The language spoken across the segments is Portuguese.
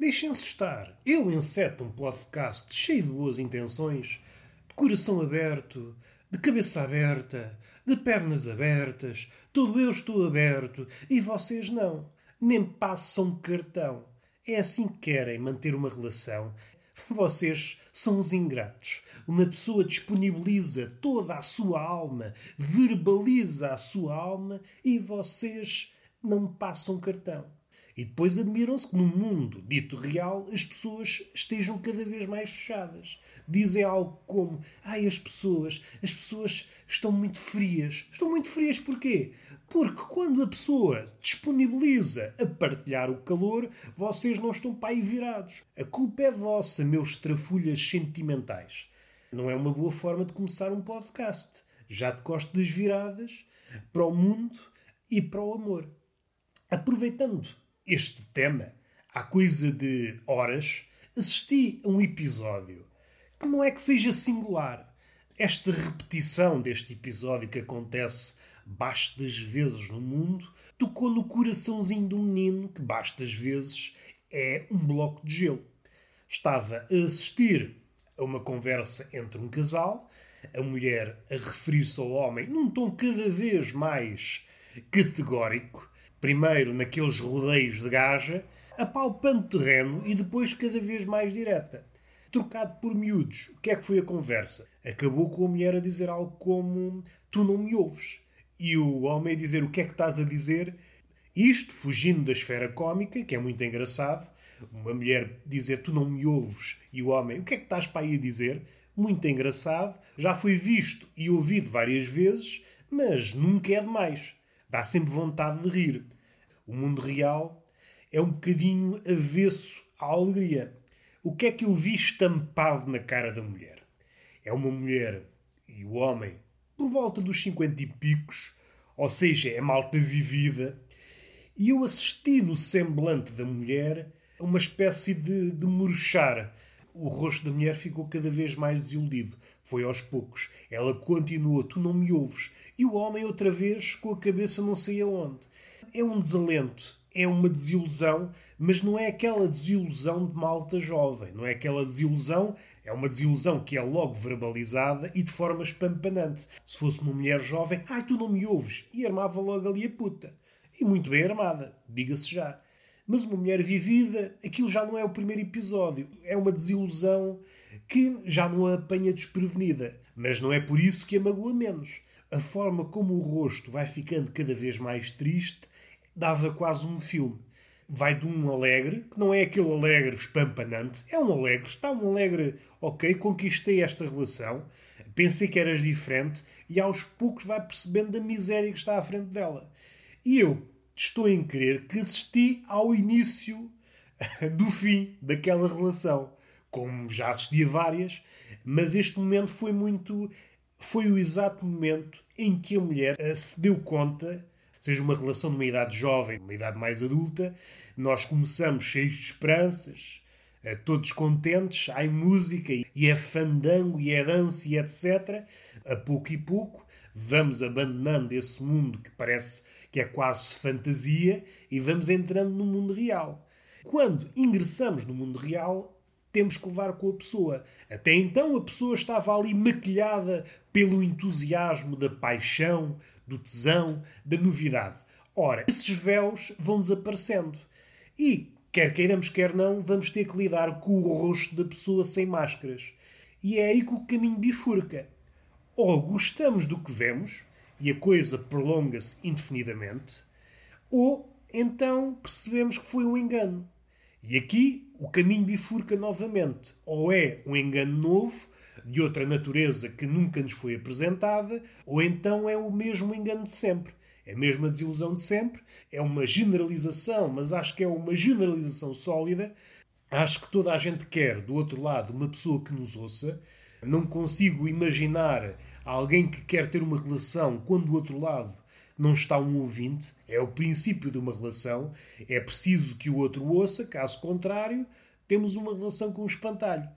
Deixem-se estar. Eu enceto um podcast cheio de boas intenções, de coração aberto, de cabeça aberta, de pernas abertas, todo eu estou aberto e vocês não. Nem passam cartão. É assim que querem manter uma relação. Vocês são os ingratos. Uma pessoa disponibiliza toda a sua alma, verbaliza a sua alma e vocês não passam cartão. E depois admiram-se que no mundo dito real as pessoas estejam cada vez mais fechadas. Dizem algo como: ai, as pessoas, as pessoas estão muito frias. Estão muito frias porquê? Porque quando a pessoa disponibiliza a partilhar o calor, vocês não estão para aí virados. A culpa é vossa, meus trafulhas sentimentais. Não é uma boa forma de começar um podcast. Já te gosto das viradas para o mundo e para o amor. Aproveitando este tema, há coisa de horas, assisti a um episódio que não é que seja singular. Esta repetição deste episódio que acontece bastas vezes no mundo tocou no coraçãozinho do menino que bastas vezes é um bloco de gelo. Estava a assistir a uma conversa entre um casal, a mulher a referir-se ao homem num tom cada vez mais categórico, primeiro naqueles rodeios de gaja, apalpando terreno e depois cada vez mais direta. Trocado por miúdos, o que é que foi a conversa? Acabou com a mulher a dizer algo como: Tu não me ouves. E o homem a dizer: O que é que estás a dizer? Isto fugindo da esfera cómica, que é muito engraçado. Uma mulher dizer: Tu não me ouves. E o homem: O que é que estás para aí a dizer? Muito engraçado. Já foi visto e ouvido várias vezes, mas nunca é demais. Dá sempre vontade de rir. O mundo real é um bocadinho avesso à alegria. O que é que eu vi estampado na cara da mulher? É uma mulher e o homem por volta dos 50 e picos, ou seja, é malta vivida, e eu assisti no semblante da mulher uma espécie de, de murchar. O rosto da mulher ficou cada vez mais desiludido. Foi aos poucos. Ela continuou: Tu não me ouves. E o homem, outra vez, com a cabeça não sei aonde. É um desalento, é uma desilusão, mas não é aquela desilusão de malta jovem. Não é aquela desilusão, é uma desilusão que é logo verbalizada e de forma espampanante. Se fosse uma mulher jovem, ai, tu não me ouves, e armava logo ali a puta. E muito bem armada, diga-se já. Mas uma mulher vivida, aquilo já não é o primeiro episódio. É uma desilusão que já não a apanha desprevenida. Mas não é por isso que a magoa menos a forma como o rosto vai ficando cada vez mais triste dava quase um filme. Vai de um alegre, que não é aquele alegre espampanante, é um alegre, está um alegre, ok, conquistei esta relação, pensei que eras diferente, e aos poucos vai percebendo a miséria que está à frente dela. E eu estou em crer que assisti ao início do fim daquela relação, como já assisti a várias, mas este momento foi muito foi o exato momento em que a mulher se deu conta, seja uma relação numa idade jovem, numa idade mais adulta, nós começamos cheios de esperanças, eh, todos contentes, há música e é fandango e é dança e etc. A pouco e pouco vamos abandonando esse mundo que parece que é quase fantasia e vamos entrando no mundo real. Quando ingressamos no mundo real, temos que levar com a pessoa. Até então a pessoa estava ali maquilhada pelo entusiasmo da paixão, do tesão, da novidade. Ora, esses véus vão desaparecendo. E, quer queiramos, quer não, vamos ter que lidar com o rosto da pessoa sem máscaras. E é aí que o caminho bifurca. Ou gostamos do que vemos, e a coisa prolonga-se indefinidamente, ou então percebemos que foi um engano. E aqui o caminho bifurca novamente. Ou é um engano novo, de outra natureza que nunca nos foi apresentada, ou então é o mesmo engano de sempre. É a mesma desilusão de sempre, é uma generalização, mas acho que é uma generalização sólida. Acho que toda a gente quer, do outro lado, uma pessoa que nos ouça. Não consigo imaginar alguém que quer ter uma relação quando do outro lado não está um ouvinte, é o princípio de uma relação, é preciso que o outro ouça, caso contrário, temos uma relação com um espantalho.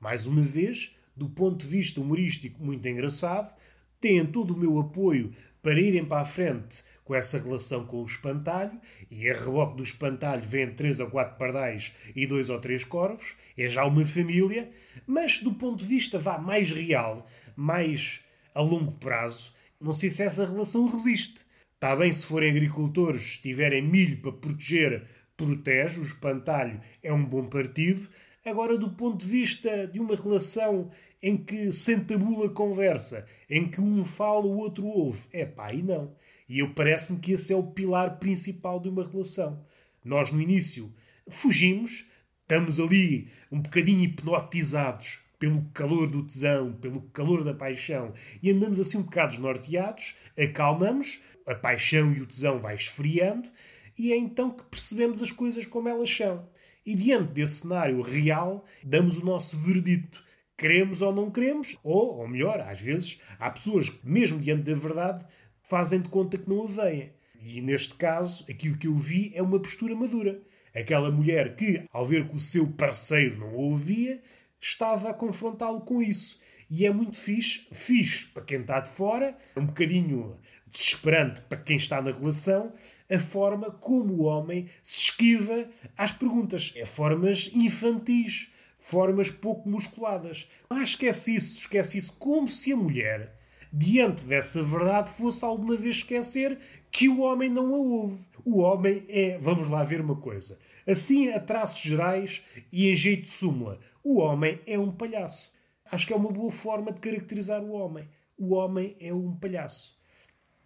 Mais uma vez, do ponto de vista humorístico muito engraçado, têm todo o meu apoio para irem para a frente com essa relação com o espantalho, e a reboque do espantalho vem três ou quatro pardais e dois ou três corvos, é já uma família, mas do ponto de vista vá mais real, mais a longo prazo, não sei se essa relação resiste. Está bem se forem agricultores, tiverem milho para proteger, protege, o espantalho é um bom partido. Agora, do ponto de vista de uma relação em que se entabula conversa, em que um fala, o outro ouve, é pá, e não. E eu parece-me que esse é o pilar principal de uma relação. Nós, no início, fugimos, estamos ali um bocadinho hipnotizados pelo calor do tesão, pelo calor da paixão, e andamos assim um bocado desnorteados, acalmamos, a paixão e o tesão vai esfriando, e é então que percebemos as coisas como elas são. E diante desse cenário real, damos o nosso verdito. Queremos ou não queremos, ou, ou melhor, às vezes, há pessoas que, mesmo diante da verdade, fazem de conta que não a veem. E neste caso, aquilo que eu vi é uma postura madura. Aquela mulher que, ao ver que o seu parceiro não a ouvia, estava a confrontá-lo com isso. E é muito fixe, fixe para quem está de fora, um bocadinho desesperante para quem está na relação, a forma como o homem se esquiva às perguntas. É formas infantis, formas pouco musculadas. Ah, esquece isso, esquece isso. Como se a mulher, diante dessa verdade, fosse alguma vez esquecer que o homem não a ouve. O homem é, vamos lá ver uma coisa, assim a traços gerais e em jeito de súmula, o homem é um palhaço. Acho que é uma boa forma de caracterizar o homem. O homem é um palhaço.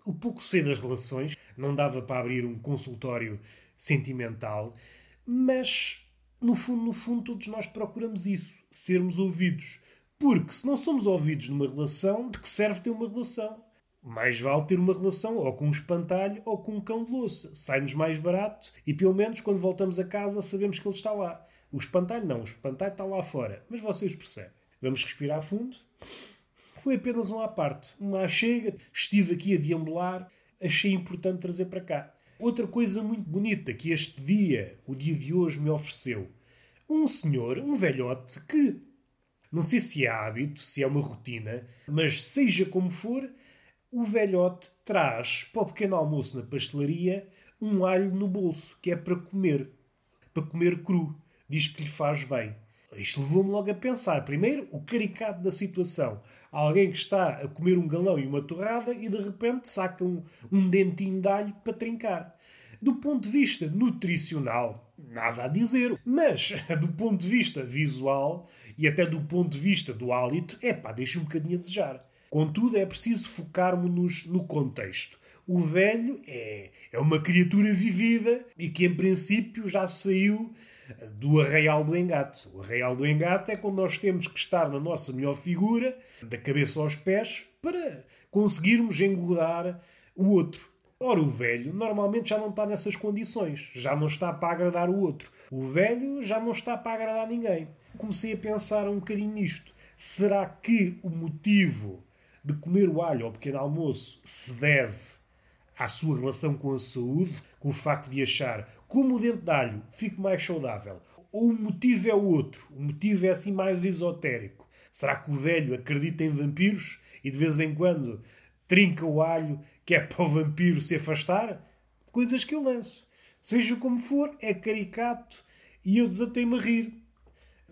O pouco sei das relações, não dava para abrir um consultório sentimental, mas no fundo, no fundo, todos nós procuramos isso, sermos ouvidos. Porque se não somos ouvidos numa relação, de que serve ter uma relação? Mais vale ter uma relação ou com um espantalho ou com um cão de louça. Sai-nos mais barato e pelo menos quando voltamos a casa sabemos que ele está lá. O espantalho não, o espantalho está lá fora. Mas vocês percebem. Vamos respirar fundo. Foi apenas um à parte, uma chega. Estive aqui a deambular, achei importante trazer para cá. Outra coisa muito bonita que este dia, o dia de hoje, me ofereceu. Um senhor, um velhote, que não sei se é hábito, se é uma rotina, mas seja como for, o velhote traz para o pequeno almoço na pastelaria um alho no bolso, que é para comer, para comer cru. Diz que lhe faz bem. Isto levou-me logo a pensar. Primeiro, o caricato da situação. Alguém que está a comer um galão e uma torrada e de repente saca um, um dentinho de alho para trincar. Do ponto de vista nutricional, nada a dizer. Mas, do ponto de vista visual e até do ponto de vista do hálito, é pá, deixa um bocadinho a desejar. Contudo, é preciso focarmos-nos no contexto. O velho é, é uma criatura vivida e que, em princípio, já saiu do arraial do engate. O arraial do engate é quando nós temos que estar na nossa melhor figura, da cabeça aos pés, para conseguirmos engodar o outro. Ora, o velho normalmente já não está nessas condições, já não está para agradar o outro. O velho já não está para agradar ninguém. Comecei a pensar um bocadinho nisto. Será que o motivo de comer o alho ao pequeno almoço se deve à sua relação com a saúde, com o facto de achar como o dente de alho fico mais saudável, ou o motivo é o outro, o motivo é assim mais esotérico. Será que o velho acredita em vampiros e de vez em quando trinca o alho que é para o vampiro se afastar? Coisas que eu lanço. Seja como for, é caricato e eu desatei-me a rir.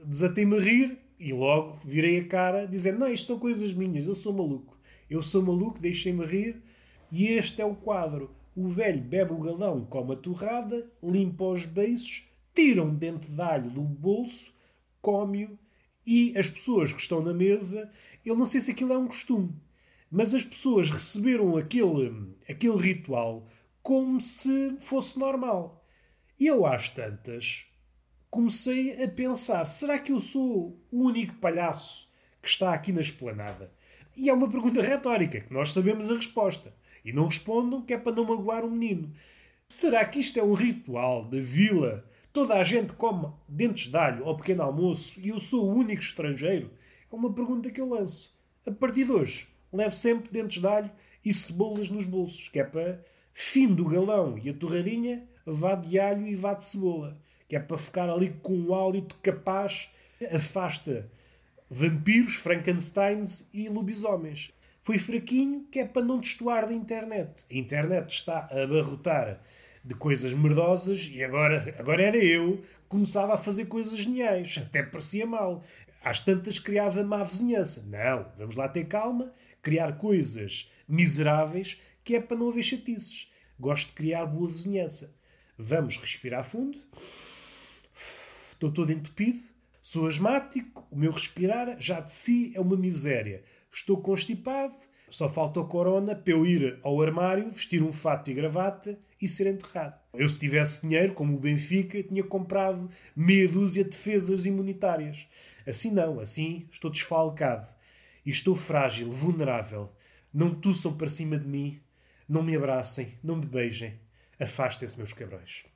Desatei-me a rir e logo virei a cara dizendo: Não, isto são coisas minhas, eu sou maluco. Eu sou maluco, deixei-me rir e este é o quadro. O velho bebe o galão, come a torrada, limpa os beiços, tira um dente de alho do bolso, come-o e as pessoas que estão na mesa, eu não sei se aquilo é um costume, mas as pessoas receberam aquele, aquele ritual como se fosse normal. E eu, às tantas, comecei a pensar: será que eu sou o único palhaço que está aqui na esplanada? E é uma pergunta retórica, que nós sabemos a resposta. E não respondam que é para não magoar o menino. Será que isto é um ritual da vila? Toda a gente come dentes de alho ao pequeno almoço e eu sou o único estrangeiro? É uma pergunta que eu lanço. A partir de hoje, levo sempre dentes de alho e cebolas nos bolsos, que é para fim do galão e a torradinha, vá de alho e vá de cebola, que é para ficar ali com um hálito capaz, afasta vampiros, Frankensteins e lobisomens. Foi fraquinho, que é para não destoar da internet. A internet está a abarrotar de coisas merdosas e agora, agora era eu que começava a fazer coisas geniais. Até parecia mal. Às tantas criava má vizinhança. Não, vamos lá ter calma, criar coisas miseráveis que é para não haver chatices. Gosto de criar boa vizinhança. Vamos respirar fundo. Estou todo entupido. Sou asmático. O meu respirar já de si é uma miséria. Estou constipado. Só falta o corona para eu ir ao armário, vestir um fato e gravata e ser enterrado. Eu, se tivesse dinheiro, como o Benfica, tinha comprado meia dúzia de defesas imunitárias. Assim não, assim estou desfalcado. E estou frágil, vulnerável. Não tuçam para cima de mim, não me abracem, não me beijem. Afastem-se, meus cabrões.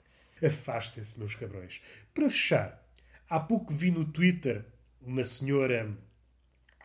Afastem-se, meus cabrões. Para fechar, há pouco vi no Twitter uma senhora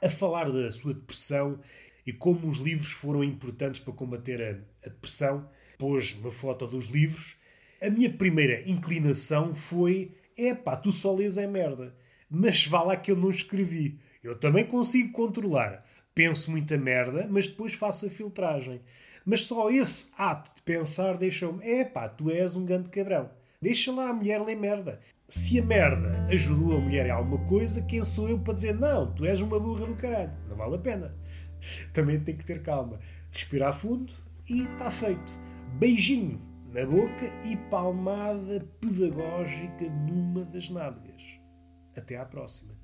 a falar da sua depressão e como os livros foram importantes para combater a, a depressão. Pôs uma foto dos livros. A minha primeira inclinação foi: é pá, tu só lês é merda. Mas vá lá que eu não escrevi. Eu também consigo controlar. Penso muita merda, mas depois faço a filtragem. Mas só esse ato de pensar deixou-me: é pá, tu és um grande cabrão. Deixa lá a mulher ler merda. Se a merda ajudou a mulher a alguma coisa, quem sou eu para dizer não, tu és uma burra do caralho? Não vale a pena. Também tem que ter calma. Respirar fundo e está feito. Beijinho na boca e palmada pedagógica numa das nádegas. Até à próxima.